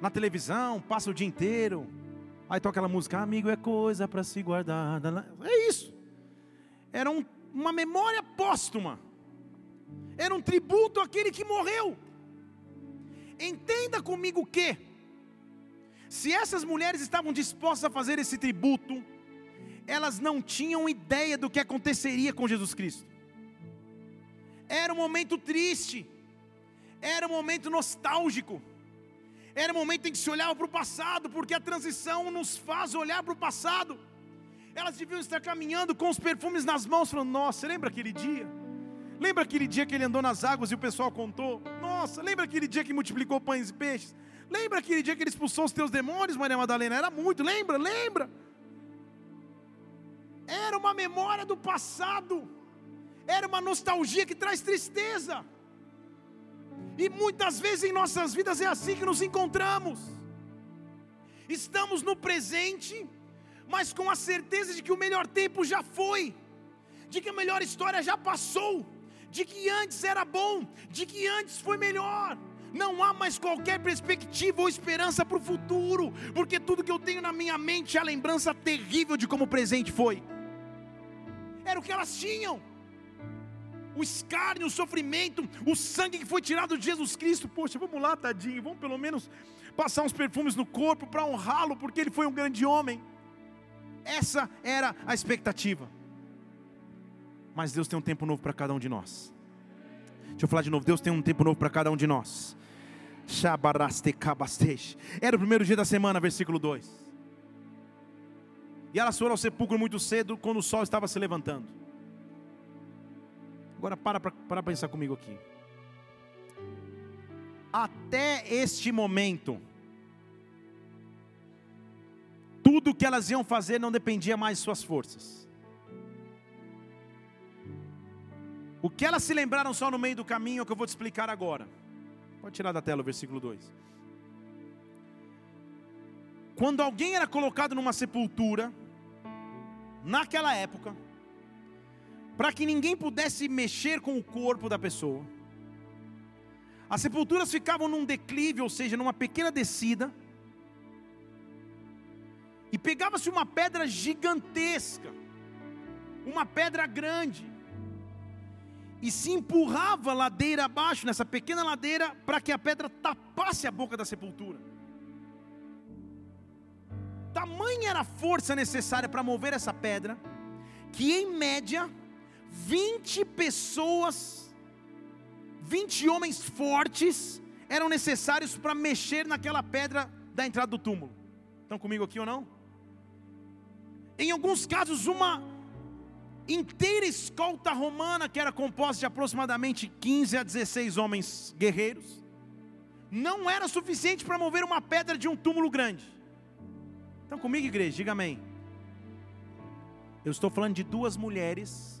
na televisão, passa o dia inteiro, aí toca aquela música, amigo é coisa para se guardar. É isso. Era um, uma memória póstuma. Era um tributo àquele que morreu. Entenda comigo que, se essas mulheres estavam dispostas a fazer esse tributo, elas não tinham ideia do que aconteceria com Jesus Cristo. Era um momento triste era um momento nostálgico. Era um momento em que se olhava para o passado, porque a transição nos faz olhar para o passado. Elas deviam estar caminhando com os perfumes nas mãos, falando: Nossa, lembra aquele dia? Lembra aquele dia que ele andou nas águas e o pessoal contou? Nossa, lembra aquele dia que multiplicou pães e peixes? Lembra aquele dia que ele expulsou os teus demônios, Maria Madalena? Era muito, lembra? Lembra? Era uma memória do passado, era uma nostalgia que traz tristeza. E muitas vezes em nossas vidas é assim que nos encontramos. Estamos no presente, mas com a certeza de que o melhor tempo já foi, de que a melhor história já passou, de que antes era bom, de que antes foi melhor. Não há mais qualquer perspectiva ou esperança para o futuro, porque tudo que eu tenho na minha mente é a lembrança terrível de como o presente foi. Era o que elas tinham o escárnio, o sofrimento, o sangue que foi tirado de Jesus Cristo. Poxa, vamos lá, tadinho, vamos pelo menos passar uns perfumes no corpo para honrá-lo, porque ele foi um grande homem. Essa era a expectativa. Mas Deus tem um tempo novo para cada um de nós. Deixa eu falar de novo: Deus tem um tempo novo para cada um de nós. Era o primeiro dia da semana, versículo 2. E elas foram ao sepulcro muito cedo, quando o sol estava se levantando. Agora para para pensar comigo aqui. Até este momento, tudo que elas iam fazer não dependia mais de suas forças. O que elas se lembraram só no meio do caminho é o que eu vou te explicar agora. Pode tirar da tela o versículo 2. Quando alguém era colocado numa sepultura, naquela época, para que ninguém pudesse mexer com o corpo da pessoa. As sepulturas ficavam num declive, ou seja, numa pequena descida, e pegava-se uma pedra gigantesca, uma pedra grande, e se empurrava ladeira abaixo, nessa pequena ladeira, para que a pedra tapasse a boca da sepultura. Tamanha era a força necessária para mover essa pedra, que em média 20 pessoas, 20 homens fortes eram necessários para mexer naquela pedra da entrada do túmulo. Estão comigo aqui ou não? Em alguns casos, uma inteira escolta romana, que era composta de aproximadamente 15 a 16 homens guerreiros, não era suficiente para mover uma pedra de um túmulo grande. Estão comigo, igreja? Diga amém. Eu estou falando de duas mulheres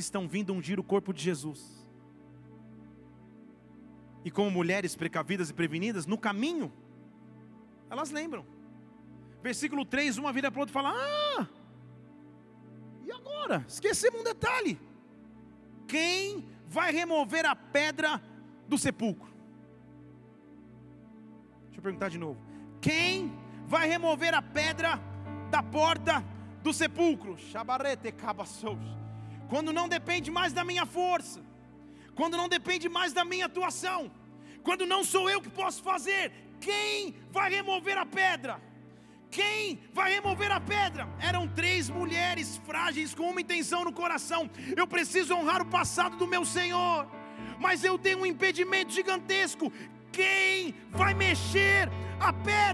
que estão vindo ungir o corpo de Jesus. E como mulheres precavidas e prevenidas, no caminho, elas lembram. Versículo 3, uma vira para o outro e fala: Ah, e agora? Esquecemos um detalhe. Quem vai remover a pedra do sepulcro? Deixa eu perguntar de novo. Quem vai remover a pedra da porta do sepulcro? Chabarete cabaçous quando não depende mais da minha força, quando não depende mais da minha atuação, quando não sou eu que posso fazer, Quem vai remover a pedra? Quem vai remover a pedra? Eram três mulheres frágeis com uma intenção no coração: eu preciso honrar o passado do meu Senhor, mas eu tenho um impedimento gigantesco. Quem vai mexer a pedra?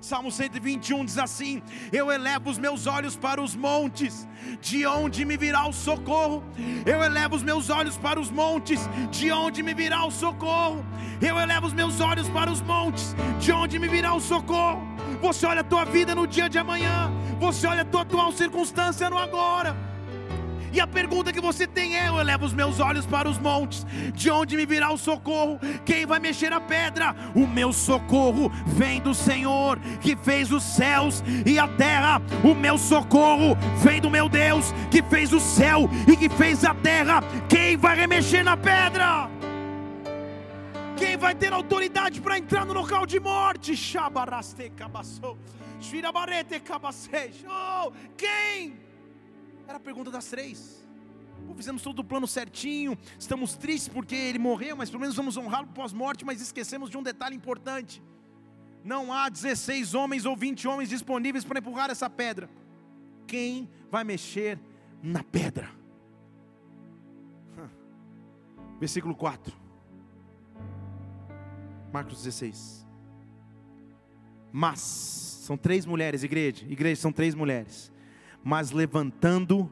Salmo 121 diz assim: Eu elevo os meus olhos para os montes, de onde me virá o socorro? Eu elevo os meus olhos para os montes, de onde me virá o socorro? Eu elevo os meus olhos para os montes, de onde me virá o socorro? Você olha a tua vida no dia de amanhã, você olha a tua atual circunstância no agora. E a pergunta que você tem é: eu levo os meus olhos para os montes, de onde me virá o socorro? Quem vai mexer a pedra? O meu socorro vem do Senhor, que fez os céus e a terra. O meu socorro vem do meu Deus, que fez o céu e que fez a terra. Quem vai remexer na pedra? Quem vai ter autoridade para entrar no local de morte? Oh, quem? Era a pergunta das três. Pô, fizemos todo o plano certinho, estamos tristes porque ele morreu, mas pelo menos vamos honrá-lo pós-morte, mas esquecemos de um detalhe importante. Não há 16 homens ou 20 homens disponíveis para empurrar essa pedra. Quem vai mexer na pedra? Versículo 4. Marcos 16. Mas, são três mulheres, igreja, igreja, são três mulheres mas levantando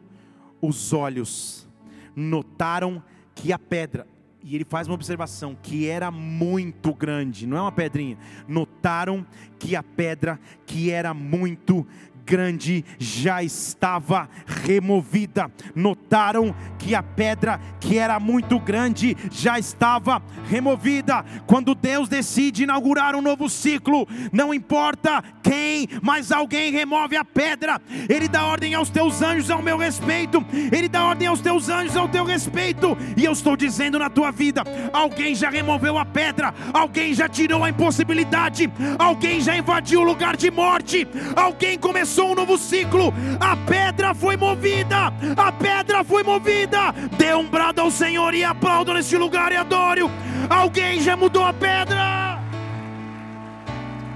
os olhos, notaram que a pedra, e ele faz uma observação, que era muito grande, não é uma pedrinha, notaram que a pedra, que era muito grande já estava removida. Notaram que a pedra que era muito grande já estava removida. Quando Deus decide inaugurar um novo ciclo, não importa quem, mas alguém remove a pedra. Ele dá ordem aos teus anjos ao meu respeito. Ele dá ordem aos teus anjos ao teu respeito. E eu estou dizendo na tua vida, alguém já removeu a pedra, alguém já tirou a impossibilidade, alguém já invadiu o lugar de morte, alguém começou começou um novo ciclo. A pedra foi movida, a pedra foi movida. Dê um brado ao Senhor e aplauda neste lugar e adore. Alguém já mudou a pedra.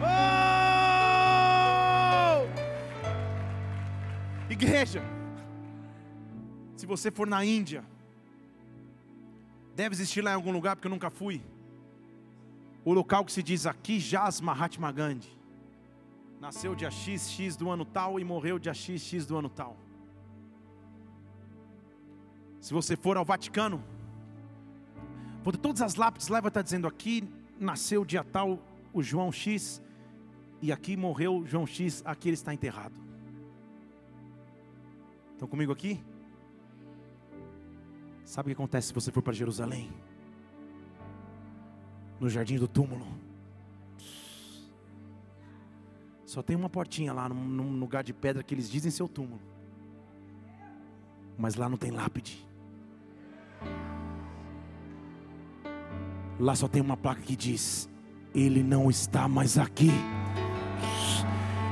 Oh! Igreja, se você for na Índia, deve existir lá em algum lugar, porque eu nunca fui. O local que se diz aqui jaz Mahatma Gandhi nasceu dia X, X do ano tal e morreu dia X, X do ano tal. Se você for ao Vaticano, todas as lápides lá vai estar dizendo aqui nasceu dia tal o João X e aqui morreu João X, aqui ele está enterrado. Estão comigo aqui? Sabe o que acontece se você for para Jerusalém? No jardim do túmulo só tem uma portinha lá num, lugar de pedra que eles dizem seu túmulo. Mas lá não tem lápide. Lá só tem uma placa que diz: Ele não está mais aqui.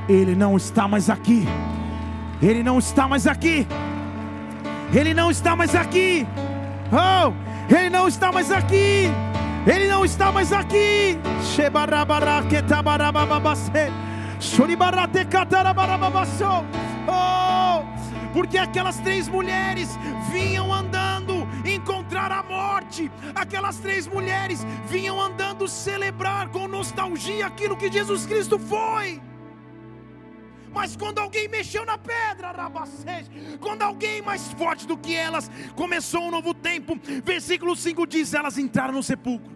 Ele não está mais aqui. Ele não está mais aqui. Ele não está mais aqui. Oh, ele não está mais aqui. Ele não está mais aqui. Oh, porque aquelas três mulheres vinham andando encontrar a morte, aquelas três mulheres vinham andando celebrar com nostalgia aquilo que Jesus Cristo foi. Mas quando alguém mexeu na pedra, quando alguém mais forte do que elas começou um novo tempo, versículo 5 diz: elas entraram no sepulcro,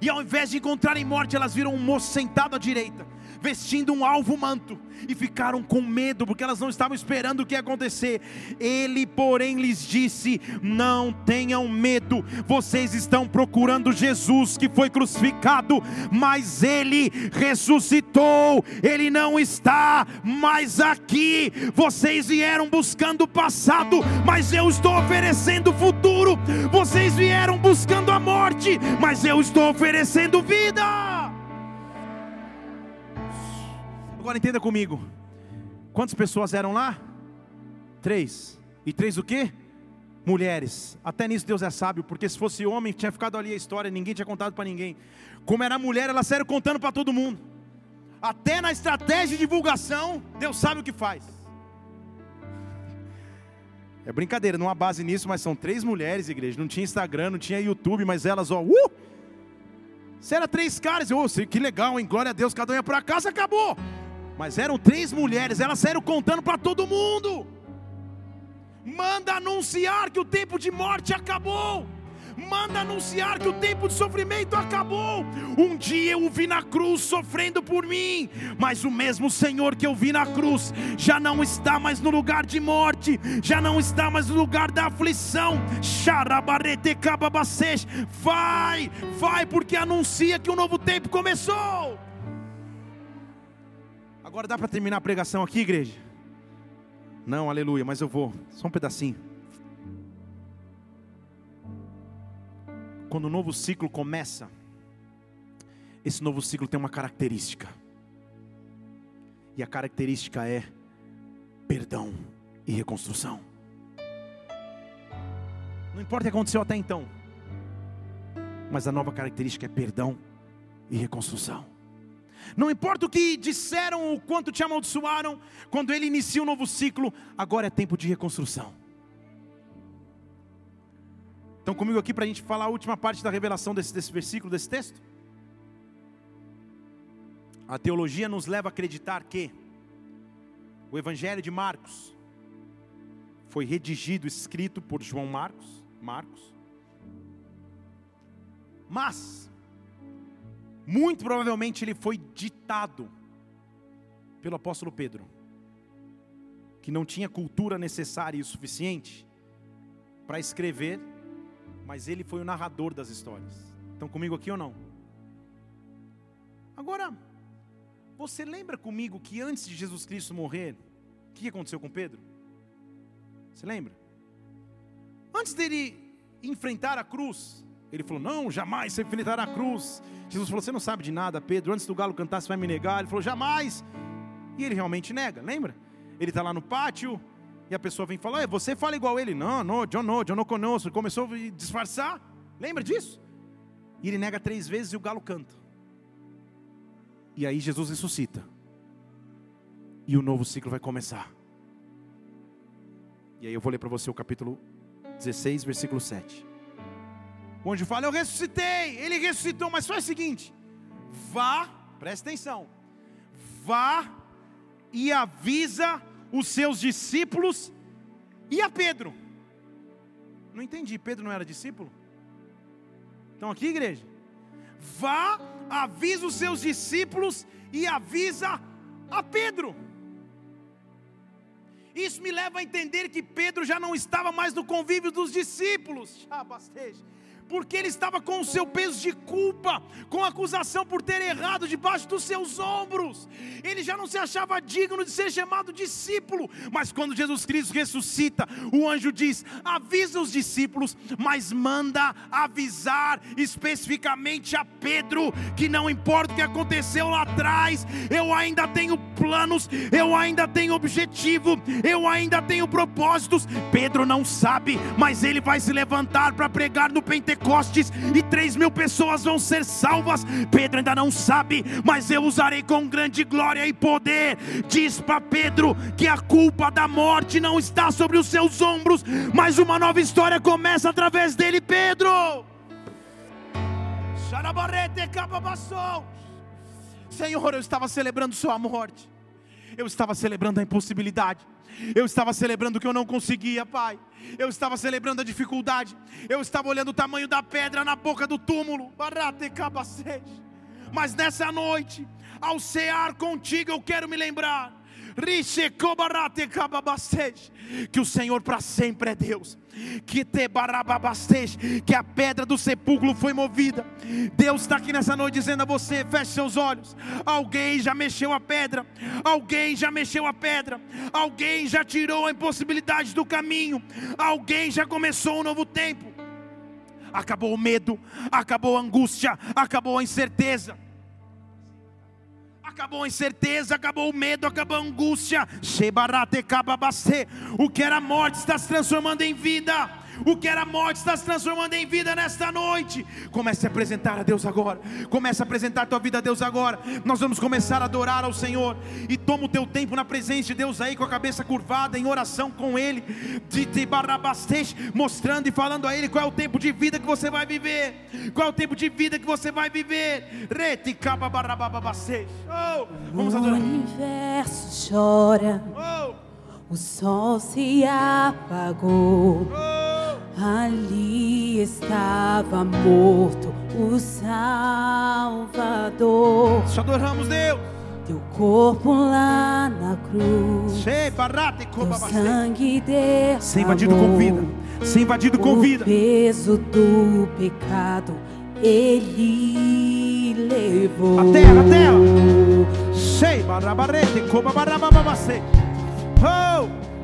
e ao invés de encontrarem morte, elas viram um moço sentado à direita vestindo um alvo manto, e ficaram com medo, porque elas não estavam esperando o que ia acontecer. Ele, porém, lhes disse: Não tenham medo, vocês estão procurando Jesus que foi crucificado, mas ele ressuscitou, ele não está mais aqui. Vocês vieram buscando o passado, mas eu estou oferecendo o futuro. Vocês vieram buscando a morte, mas eu estou oferecendo vida. Agora entenda comigo. Quantas pessoas eram lá? Três. E três o quê? mulheres. Até nisso Deus é sábio, porque se fosse homem, tinha ficado ali a história, ninguém tinha contado para ninguém. Como era mulher, ela saiu contando para todo mundo. Até na estratégia de divulgação, Deus sabe o que faz. É brincadeira, não há base nisso, mas são três mulheres, igreja. Não tinha Instagram, não tinha YouTube, mas elas, ó, uh! Se era três caras, oh, que legal, hein? Glória a Deus, cada um ia para casa, acabou. Mas eram três mulheres, elas saíram contando para todo mundo. Manda anunciar que o tempo de morte acabou manda anunciar que o tempo de sofrimento acabou. Um dia eu o vi na cruz sofrendo por mim, mas o mesmo Senhor que eu vi na cruz já não está mais no lugar de morte, já não está mais no lugar da aflição. Vai, vai, porque anuncia que um novo tempo começou. Agora dá para terminar a pregação aqui, igreja? Não, aleluia, mas eu vou, só um pedacinho. quando o novo ciclo começa, esse novo ciclo tem uma característica. E a característica é perdão e reconstrução. Não importa o que aconteceu até então, mas a nova característica é perdão e reconstrução. Não importa o que disseram, o quanto te amaldiçoaram, quando ele inicia um novo ciclo, agora é tempo de reconstrução. Estão comigo aqui para a gente falar a última parte da revelação desse, desse versículo, desse texto? A teologia nos leva a acreditar que o Evangelho de Marcos foi redigido, escrito por João Marcos, Marcos. Mas muito provavelmente ele foi ditado pelo apóstolo Pedro, que não tinha cultura necessária e suficiente para escrever mas ele foi o narrador das histórias. Estão comigo aqui ou não? Agora, você lembra comigo que antes de Jesus Cristo morrer, o que aconteceu com Pedro? Você lembra? Antes dele enfrentar a cruz, ele falou: Não, jamais você enfrentará a cruz. Jesus falou: Você não sabe de nada, Pedro. Antes do galo cantar, você vai me negar. Ele falou: Jamais. E ele realmente nega, lembra? Ele está lá no pátio, e a pessoa vem falar, você fala igual ele. Não, não, John não, John não conosco. Começou a disfarçar. Lembra disso? E ele nega três vezes e o galo canta. E aí Jesus ressuscita. E o novo ciclo vai começar. E aí eu vou ler para você o capítulo 16, versículo 7. O anjo fala: Eu ressuscitei. Ele ressuscitou, mas faz o seguinte: vá, presta atenção, vá e avisa os seus discípulos e a Pedro. Não entendi, Pedro não era discípulo? Estão aqui, igreja? Vá, avisa os seus discípulos e avisa a Pedro. Isso me leva a entender que Pedro já não estava mais no convívio dos discípulos. Porque ele estava com o seu peso de culpa, com acusação por ter errado debaixo dos seus ombros. Ele já não se achava digno de ser chamado discípulo, mas quando Jesus Cristo ressuscita, o anjo diz: avisa os discípulos, mas manda avisar especificamente a Pedro que não importa o que aconteceu lá atrás, eu ainda tenho planos, eu ainda tenho objetivo, eu ainda tenho propósitos. Pedro não sabe, mas ele vai se levantar para pregar no Pentecostes Pentecostes e três mil pessoas vão ser salvas. Pedro ainda não sabe, mas eu usarei com grande glória e poder. Diz para Pedro que a culpa da morte não está sobre os seus ombros, mas uma nova história começa através dele, Pedro. Senhor, eu estava celebrando Sua morte, eu estava celebrando a impossibilidade. Eu estava celebrando que eu não conseguia, Pai. Eu estava celebrando a dificuldade. Eu estava olhando o tamanho da pedra na boca do túmulo. Mas nessa noite, ao cear contigo, eu quero me lembrar que o Senhor para sempre é Deus, que que a pedra do sepulcro foi movida. Deus está aqui nessa noite dizendo a você: feche seus olhos. Alguém já mexeu a pedra, alguém já mexeu a pedra, alguém já tirou a impossibilidade do caminho, alguém já começou um novo tempo. Acabou o medo, acabou a angústia, acabou a incerteza acabou a incerteza, acabou o medo, acabou a angústia. O que era morte está se transformando em vida. O que era morte está se transformando em vida nesta noite. Comece a apresentar a Deus agora. Comece a apresentar a tua vida a Deus agora. Nós vamos começar a adorar ao Senhor. E toma o teu tempo na presença de Deus aí, com a cabeça curvada, em oração com Ele, de te mostrando e falando a Ele qual é o tempo de vida que você vai viver. Qual é o tempo de vida que você vai viver. Oh, vamos adorar. O universo chora. Oh o sol se apagou. Ali estava morto o Salvador. Te adoramos, Deus. Teu corpo lá na cruz. Teu sangue derramou. Sem invadido com vida. Sem invadido com vida. O peso do pecado ele levou. A terra, a terra. Sei, barabarete, coba barabababase. hope.